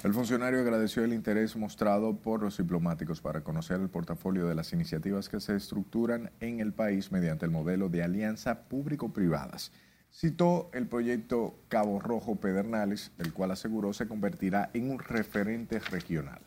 El funcionario agradeció el interés mostrado por los diplomáticos para conocer el portafolio de las iniciativas que se estructuran en el país mediante el modelo de alianza público-privadas. Citó el proyecto Cabo Rojo Pedernales, el cual aseguró se convertirá en un referente regional.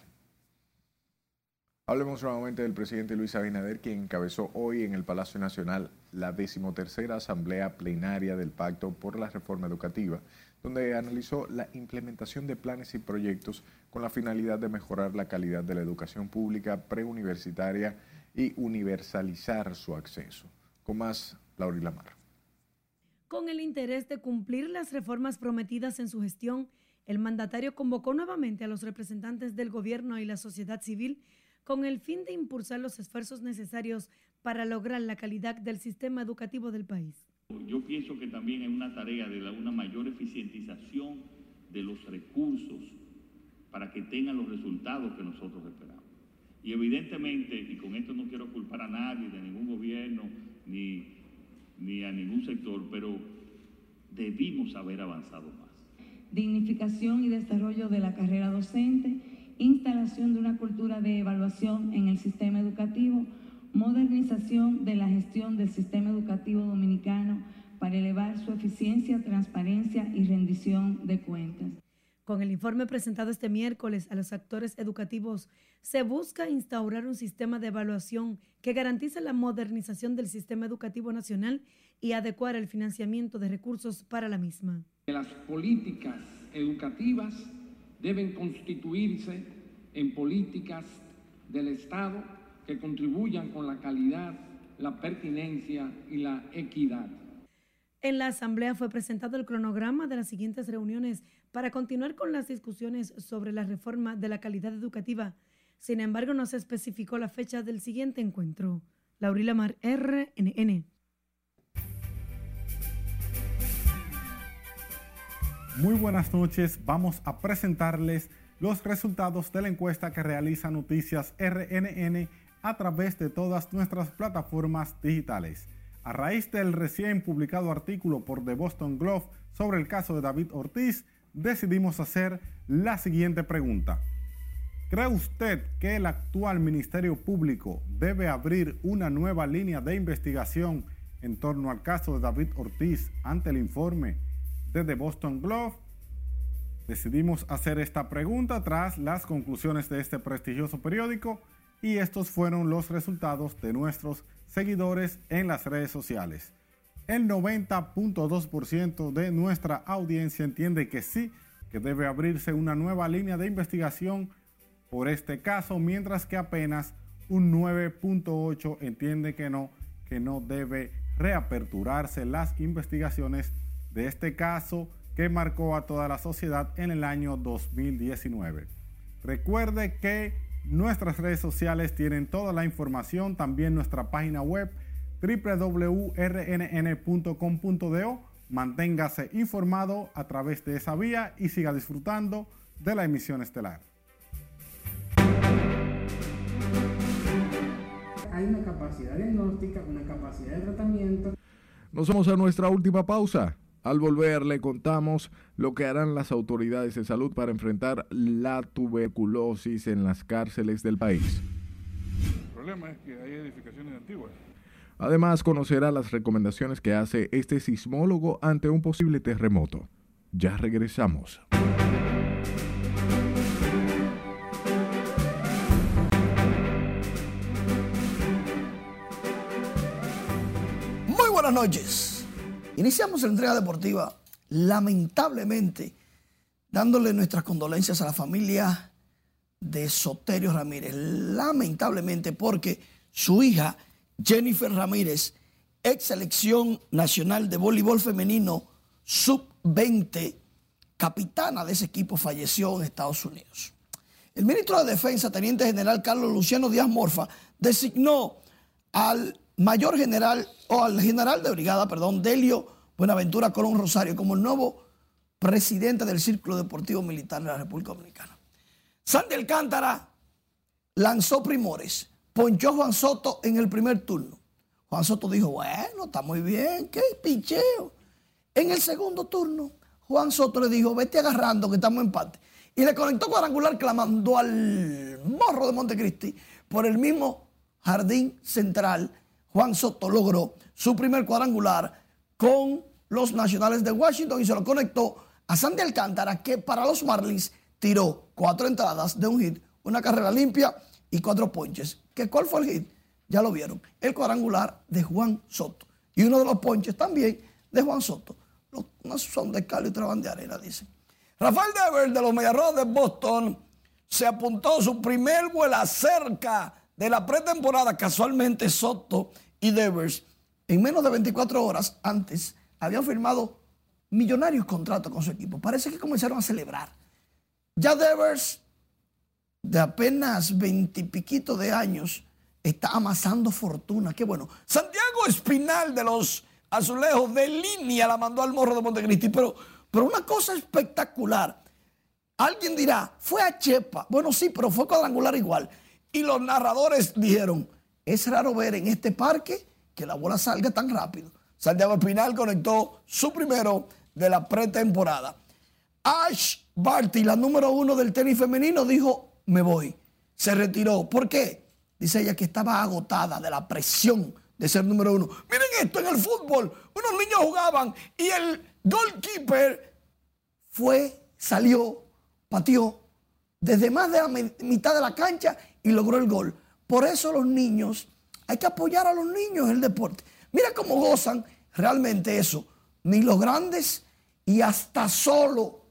Hablemos nuevamente del presidente Luis Abinader, quien encabezó hoy en el Palacio Nacional la decimotercera Asamblea Plenaria del Pacto por la Reforma Educativa, donde analizó la implementación de planes y proyectos con la finalidad de mejorar la calidad de la educación pública preuniversitaria y universalizar su acceso. Con más, Laura Lamar. Con el interés de cumplir las reformas prometidas en su gestión, el mandatario convocó nuevamente a los representantes del gobierno y la sociedad civil con el fin de impulsar los esfuerzos necesarios para lograr la calidad del sistema educativo del país. Yo pienso que también hay una tarea de una mayor eficientización de los recursos para que tengan los resultados que nosotros esperamos. Y evidentemente, y con esto no quiero culpar a nadie, de ningún gobierno, ni, ni a ningún sector, pero debimos haber avanzado más. Dignificación y desarrollo de la carrera docente, instalación de una cultura de evaluación en el sistema educativo, modernización de la gestión del sistema educativo dominicano para elevar su eficiencia, transparencia y rendición de cuentas. Con el informe presentado este miércoles a los actores educativos, se busca instaurar un sistema de evaluación que garantice la modernización del sistema educativo nacional y adecuar el financiamiento de recursos para la misma. Las políticas educativas deben constituirse en políticas del Estado que contribuyan con la calidad, la pertinencia y la equidad. En la Asamblea fue presentado el cronograma de las siguientes reuniones para continuar con las discusiones sobre la reforma de la calidad educativa. Sin embargo, no se especificó la fecha del siguiente encuentro. Laurila Mar, RNN. Muy buenas noches. Vamos a presentarles los resultados de la encuesta que realiza Noticias RNN a través de todas nuestras plataformas digitales. A raíz del recién publicado artículo por The Boston Globe sobre el caso de David Ortiz, decidimos hacer la siguiente pregunta. ¿Cree usted que el actual Ministerio Público debe abrir una nueva línea de investigación en torno al caso de David Ortiz ante el informe de The Boston Globe? Decidimos hacer esta pregunta tras las conclusiones de este prestigioso periódico y estos fueron los resultados de nuestros seguidores en las redes sociales. El 90.2% de nuestra audiencia entiende que sí, que debe abrirse una nueva línea de investigación por este caso, mientras que apenas un 9.8% entiende que no, que no debe reaperturarse las investigaciones de este caso que marcó a toda la sociedad en el año 2019. Recuerde que Nuestras redes sociales tienen toda la información, también nuestra página web www.rnn.com.do Manténgase informado a través de esa vía y siga disfrutando de la emisión estelar. Hay una capacidad diagnóstica, una capacidad de tratamiento. Nos vamos a nuestra última pausa. Al volver le contamos lo que harán las autoridades de salud para enfrentar la tuberculosis en las cárceles del país. El problema es que hay edificaciones antiguas. Además, conocerá las recomendaciones que hace este sismólogo ante un posible terremoto. Ya regresamos. Muy buenas noches. Iniciamos la entrega deportiva, lamentablemente, dándole nuestras condolencias a la familia de Soterio Ramírez. Lamentablemente, porque su hija, Jennifer Ramírez, ex selección nacional de voleibol femenino sub-20, capitana de ese equipo, falleció en Estados Unidos. El ministro de Defensa, Teniente General Carlos Luciano Díaz Morfa, designó al mayor general, o al general de brigada, perdón, Delio Buenaventura Colón Rosario, como el nuevo presidente del Círculo Deportivo Militar de la República Dominicana. Sandy Alcántara lanzó primores, ponchó Juan Soto en el primer turno. Juan Soto dijo, bueno, está muy bien, qué picheo. En el segundo turno, Juan Soto le dijo, vete agarrando que estamos en empate. Y le conectó cuadrangular que la mandó al morro de Montecristi por el mismo jardín central. Juan Soto logró su primer cuadrangular con los Nacionales de Washington y se lo conectó a Sandy Alcántara, que para los Marlins tiró cuatro entradas de un hit, una carrera limpia y cuatro ponches. ¿Que ¿Cuál fue el hit? Ya lo vieron. El cuadrangular de Juan Soto. Y uno de los ponches también de Juan Soto. Los, son de cal y de arena, dicen. Rafael Devers de los Mediarrojas de Boston se apuntó su primer vuela cerca de la pretemporada. Casualmente Soto y Devers en menos de 24 horas antes habían firmado millonarios contratos con su equipo. Parece que comenzaron a celebrar. Ya Devers, de apenas veintipiquito de años, está amasando fortuna. Qué bueno. Santiago Espinal de los Azulejos de línea la mandó al morro de Montecristi. Pero, pero una cosa espectacular. Alguien dirá, fue a Chepa. Bueno, sí, pero fue cuadrangular igual. Y los narradores dijeron, es raro ver en este parque que la bola salga tan rápido. Santiago Espinal conectó su primero de la pretemporada. Ash Barty, la número uno del tenis femenino, dijo, me voy. Se retiró. ¿Por qué? Dice ella que estaba agotada de la presión de ser número uno. Miren esto en el fútbol. Unos niños jugaban y el goalkeeper fue, salió, pateó desde más de la mitad de la cancha y logró el gol. Por eso los niños, hay que apoyar a los niños en el deporte. Mira cómo gozan realmente eso. Ni los grandes y hasta solo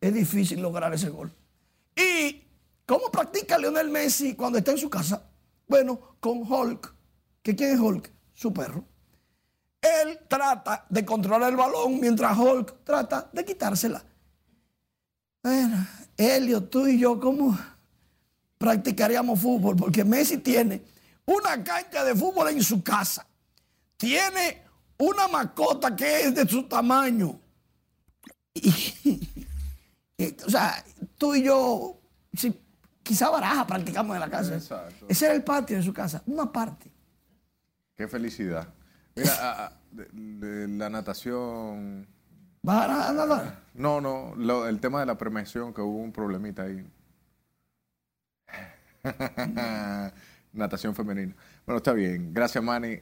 es difícil lograr ese gol. ¿Y cómo practica Lionel Messi cuando está en su casa? Bueno, con Hulk. ¿Que quién es Hulk? Su perro. Él trata de controlar el balón mientras Hulk trata de quitársela. Bueno, Helio, tú y yo, ¿cómo practicaríamos fútbol? Porque Messi tiene una cancha de fútbol en su casa. Tiene una mascota que es de su tamaño. Y, o sea, tú y yo, si, quizá baraja practicamos en la casa. Exacto. Ese era el patio de su casa, una parte. Qué felicidad. Mira, a- a- de- de la natación. ¿Vas a nadar? No, no, lo- el tema de la premiación, que hubo un problemita ahí. Natación femenina. Bueno, está bien. Gracias, Manny.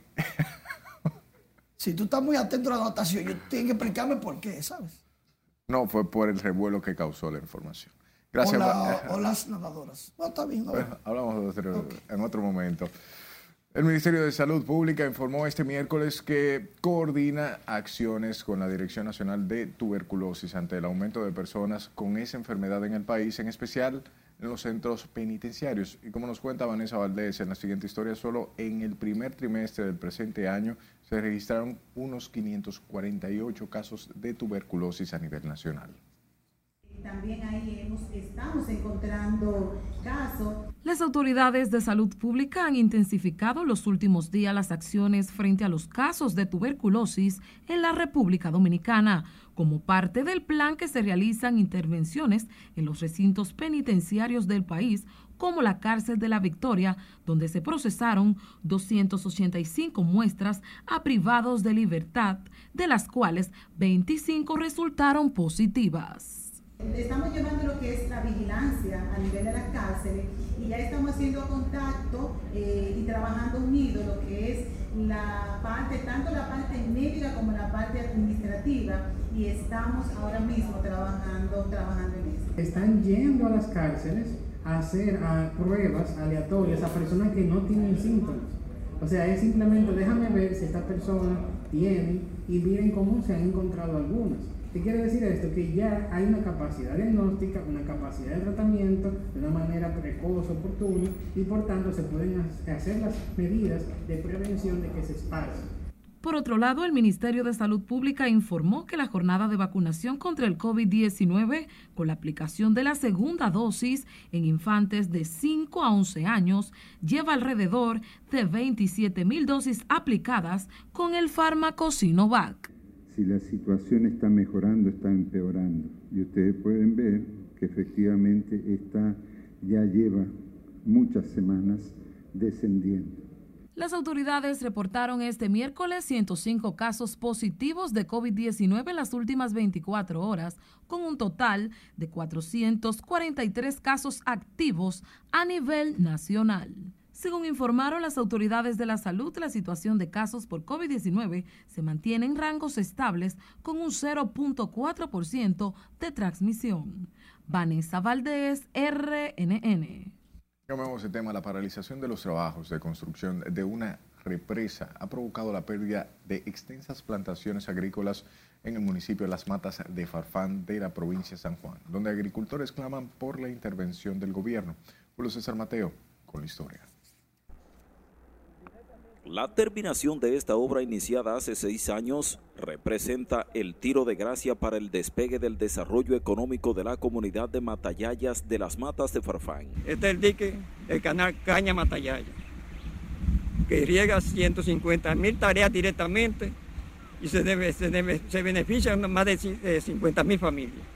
Si tú estás muy atento a la anotación, yo tienes que explicarme por qué, ¿sabes? No, fue por el revuelo que causó la información. Gracias, o, la- o las nadadoras. No, está bien. no. Hablamos de otro- en otro momento. El Ministerio de Salud Pública informó este miércoles que coordina acciones con la Dirección Nacional de Tuberculosis ante el aumento de personas con esa enfermedad en el país, en especial en los centros penitenciarios. Y como nos cuenta Vanessa Valdés en la siguiente historia, solo en el primer trimestre del presente año se registraron unos 548 casos de tuberculosis a nivel nacional. También ahí hemos, estamos encontrando casos. Las autoridades de salud pública han intensificado los últimos días las acciones frente a los casos de tuberculosis en la República Dominicana, como parte del plan que se realizan intervenciones en los recintos penitenciarios del país como la cárcel de la Victoria, donde se procesaron 285 muestras a privados de libertad, de las cuales 25 resultaron positivas. Estamos llevando lo que es la vigilancia a nivel de las cárceles y ya estamos haciendo contacto eh, y trabajando unidos lo que es la parte, tanto la parte médica como la parte administrativa y estamos ahora mismo trabajando, trabajando en eso. Están yendo a las cárceles a hacer pruebas aleatorias a personas que no tienen síntomas. O sea, es simplemente déjame ver si esta persona tiene y miren cómo se han encontrado algunas. ¿Qué quiere decir esto? Que ya hay una capacidad diagnóstica, una capacidad de tratamiento de una manera precoz, oportuna, y por tanto se pueden hacer las medidas de prevención de que se esparza. Por otro lado, el Ministerio de Salud Pública informó que la jornada de vacunación contra el COVID-19 con la aplicación de la segunda dosis en infantes de 5 a 11 años lleva alrededor de 27 mil dosis aplicadas con el fármaco Sinovac. Si la situación está mejorando, está empeorando. Y ustedes pueden ver que efectivamente esta ya lleva muchas semanas descendiendo. Las autoridades reportaron este miércoles 105 casos positivos de COVID-19 en las últimas 24 horas, con un total de 443 casos activos a nivel nacional. Según informaron las autoridades de la salud, la situación de casos por COVID-19 se mantiene en rangos estables con un 0.4% de transmisión. Vanessa Valdés, RNN. Cambiamos el tema. La paralización de los trabajos de construcción de una represa ha provocado la pérdida de extensas plantaciones agrícolas en el municipio de Las Matas de Farfán de la provincia de San Juan, donde agricultores claman por la intervención del gobierno. Julio César Mateo con la historia. La terminación de esta obra iniciada hace seis años representa el tiro de gracia para el despegue del desarrollo económico de la comunidad de Matayayas de las Matas de Farfán. Este es el dique, el canal Caña Matayaya, que riega 150 mil tareas directamente y se, benefician más de 50 mil familias,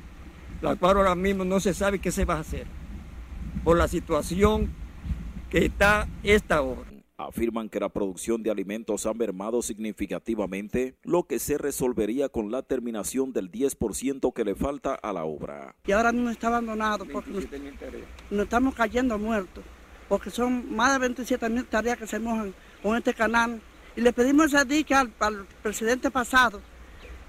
la cual ahora mismo no se sabe qué se va a hacer por la situación que está esta obra afirman que la producción de alimentos ha mermado significativamente, lo que se resolvería con la terminación del 10% que le falta a la obra. Y ahora no está abandonado porque nos, estamos cayendo muertos, porque son más de 27 mil tareas que se mojan con este canal. Y le pedimos esa dica al, al presidente pasado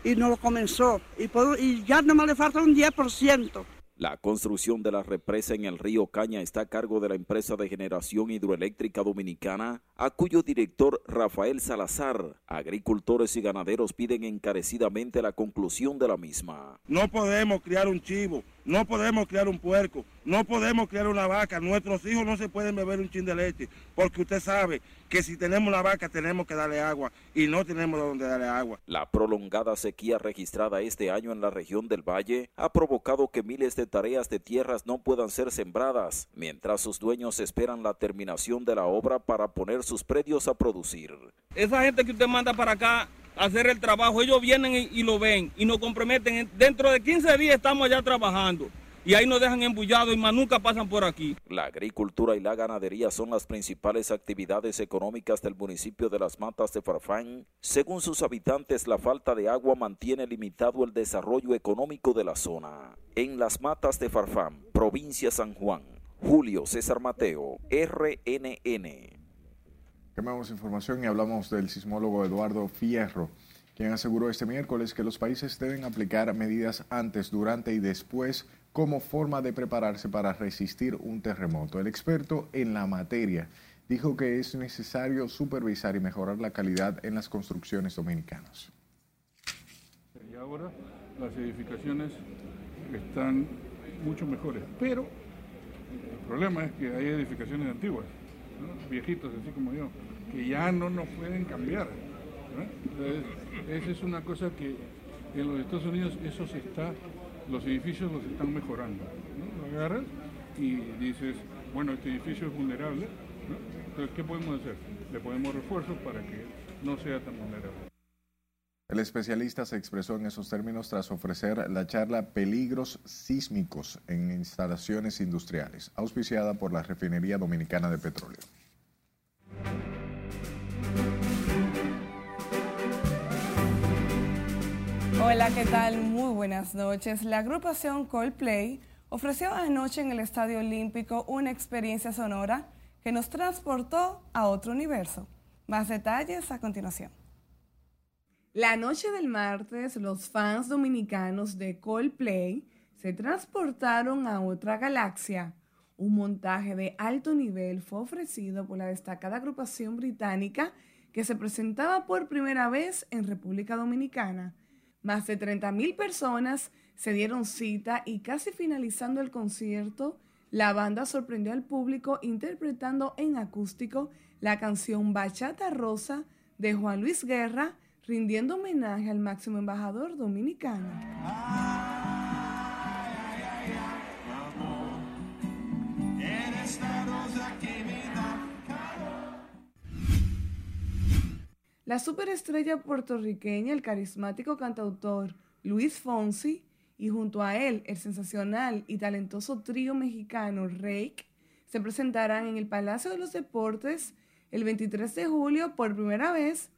y no lo comenzó. Y, y ya nomás le falta un 10%. La construcción de la represa en el río Caña está a cargo de la empresa de generación hidroeléctrica dominicana, a cuyo director Rafael Salazar, agricultores y ganaderos piden encarecidamente la conclusión de la misma. No podemos criar un chivo, no podemos criar un puerco, no podemos criar una vaca, nuestros hijos no se pueden beber un chin de leche, porque usted sabe que si tenemos la vaca tenemos que darle agua y no tenemos donde darle agua. La prolongada sequía registrada este año en la región del Valle ha provocado que miles de tareas de tierras no puedan ser sembradas, mientras sus dueños esperan la terminación de la obra para poner sus predios a producir. Esa gente que usted manda para acá hacer el trabajo, ellos vienen y, lo ven y nos comprometen. Dentro de 15 días estamos allá trabajando y ahí nos dejan embullados y más nunca pasan por aquí. La agricultura y la ganadería son las principales actividades económicas del municipio de Las Matas de Farfán. Según sus habitantes, la falta de agua mantiene limitado el desarrollo económico de la zona. En Las Matas de Farfán, provincia San Juan, Julio César Mateo, RNN. Cambiamos información y hablamos del sismólogo Eduardo Fierro quien aseguró este miércoles que los países deben aplicar medidas antes, durante y después como forma de prepararse para resistir un terremoto. El experto en la materia dijo que es necesario supervisar y mejorar la calidad en las construcciones dominicanas. Y ahora las edificaciones están mucho mejores, pero el problema es que hay edificaciones antiguas, viejitos así como yo, que ya no nos pueden cambiar. esa es una cosa que en los Estados Unidos eso se está los edificios los están mejorando. ¿no? Lo agarras y dices, bueno, este edificio es vulnerable, entonces, ¿qué podemos hacer? Le ponemos refuerzos para que no sea tan vulnerable. El especialista se expresó en esos términos tras ofrecer la charla Peligros sísmicos en instalaciones industriales, auspiciada por la Refinería Dominicana de Petróleo. Hola, ¿qué tal? Muy buenas noches. La agrupación Coldplay ofreció anoche en el Estadio Olímpico una experiencia sonora que nos transportó a otro universo. Más detalles a continuación. La noche del martes, los fans dominicanos de Coldplay se transportaron a otra galaxia. Un montaje de alto nivel fue ofrecido por la destacada agrupación británica que se presentaba por primera vez en República Dominicana. Más de 30.000 personas se dieron cita y casi finalizando el concierto, la banda sorprendió al público interpretando en acústico la canción Bachata Rosa de Juan Luis Guerra, rindiendo homenaje al máximo embajador dominicano. La superestrella puertorriqueña, el carismático cantautor Luis Fonsi, y junto a él el sensacional y talentoso trío mexicano Rake, se presentarán en el Palacio de los Deportes el 23 de julio por primera vez.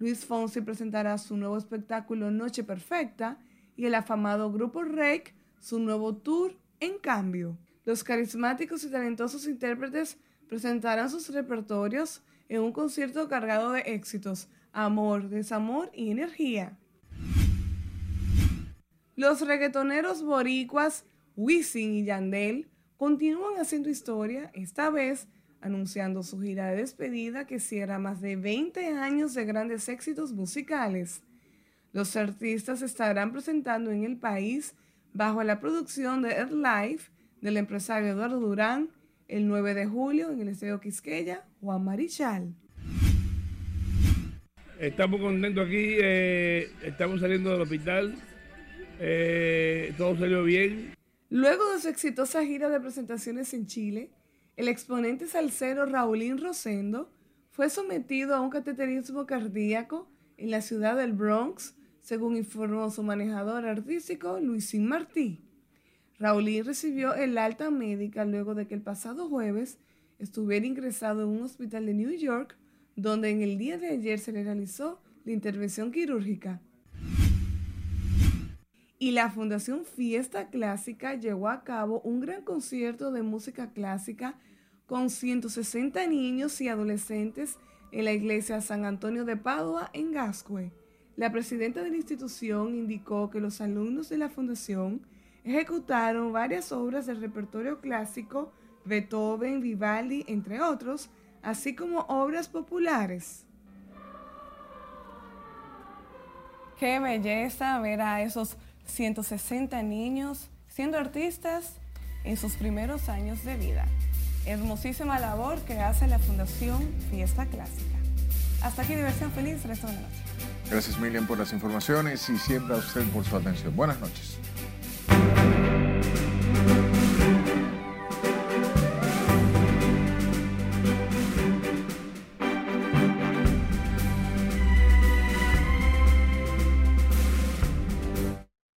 Luis Fonsi presentará su nuevo espectáculo Noche Perfecta y el afamado grupo Rake su nuevo tour En Cambio. Los carismáticos y talentosos intérpretes presentarán sus repertorios en un concierto cargado de éxitos, amor, desamor y energía. Los reggaetoneros boricuas Wisin y Yandel continúan haciendo historia, esta vez anunciando su gira de despedida que cierra más de 20 años de grandes éxitos musicales. Los artistas estarán presentando en el país bajo la producción de Life del empresario Eduardo Durán el 9 de julio en el Estadio Quisqueya, Juan Marichal. Estamos contentos aquí, eh, estamos saliendo del hospital, eh, todo salió bien. Luego de su exitosa gira de presentaciones en Chile, el exponente salsero Raulín Rosendo fue sometido a un cateterismo cardíaco en la ciudad del Bronx, según informó su manejador artístico Luisín Martí. Raulín recibió el alta médica luego de que el pasado jueves estuviera ingresado en un hospital de New York, donde en el día de ayer se le realizó la intervención quirúrgica. Y la Fundación Fiesta Clásica llevó a cabo un gran concierto de música clásica con 160 niños y adolescentes en la iglesia San Antonio de Padua en Gascue. La presidenta de la institución indicó que los alumnos de la fundación ejecutaron varias obras del repertorio clásico, Beethoven, Vivaldi, entre otros, así como obras populares. Qué belleza ver a esos 160 niños siendo artistas en sus primeros años de vida. Hermosísima labor que hace la Fundación Fiesta Clásica. Hasta aquí Diversión Feliz, resto de la noche. Gracias Miriam por las informaciones y siempre a usted por su atención. Buenas noches.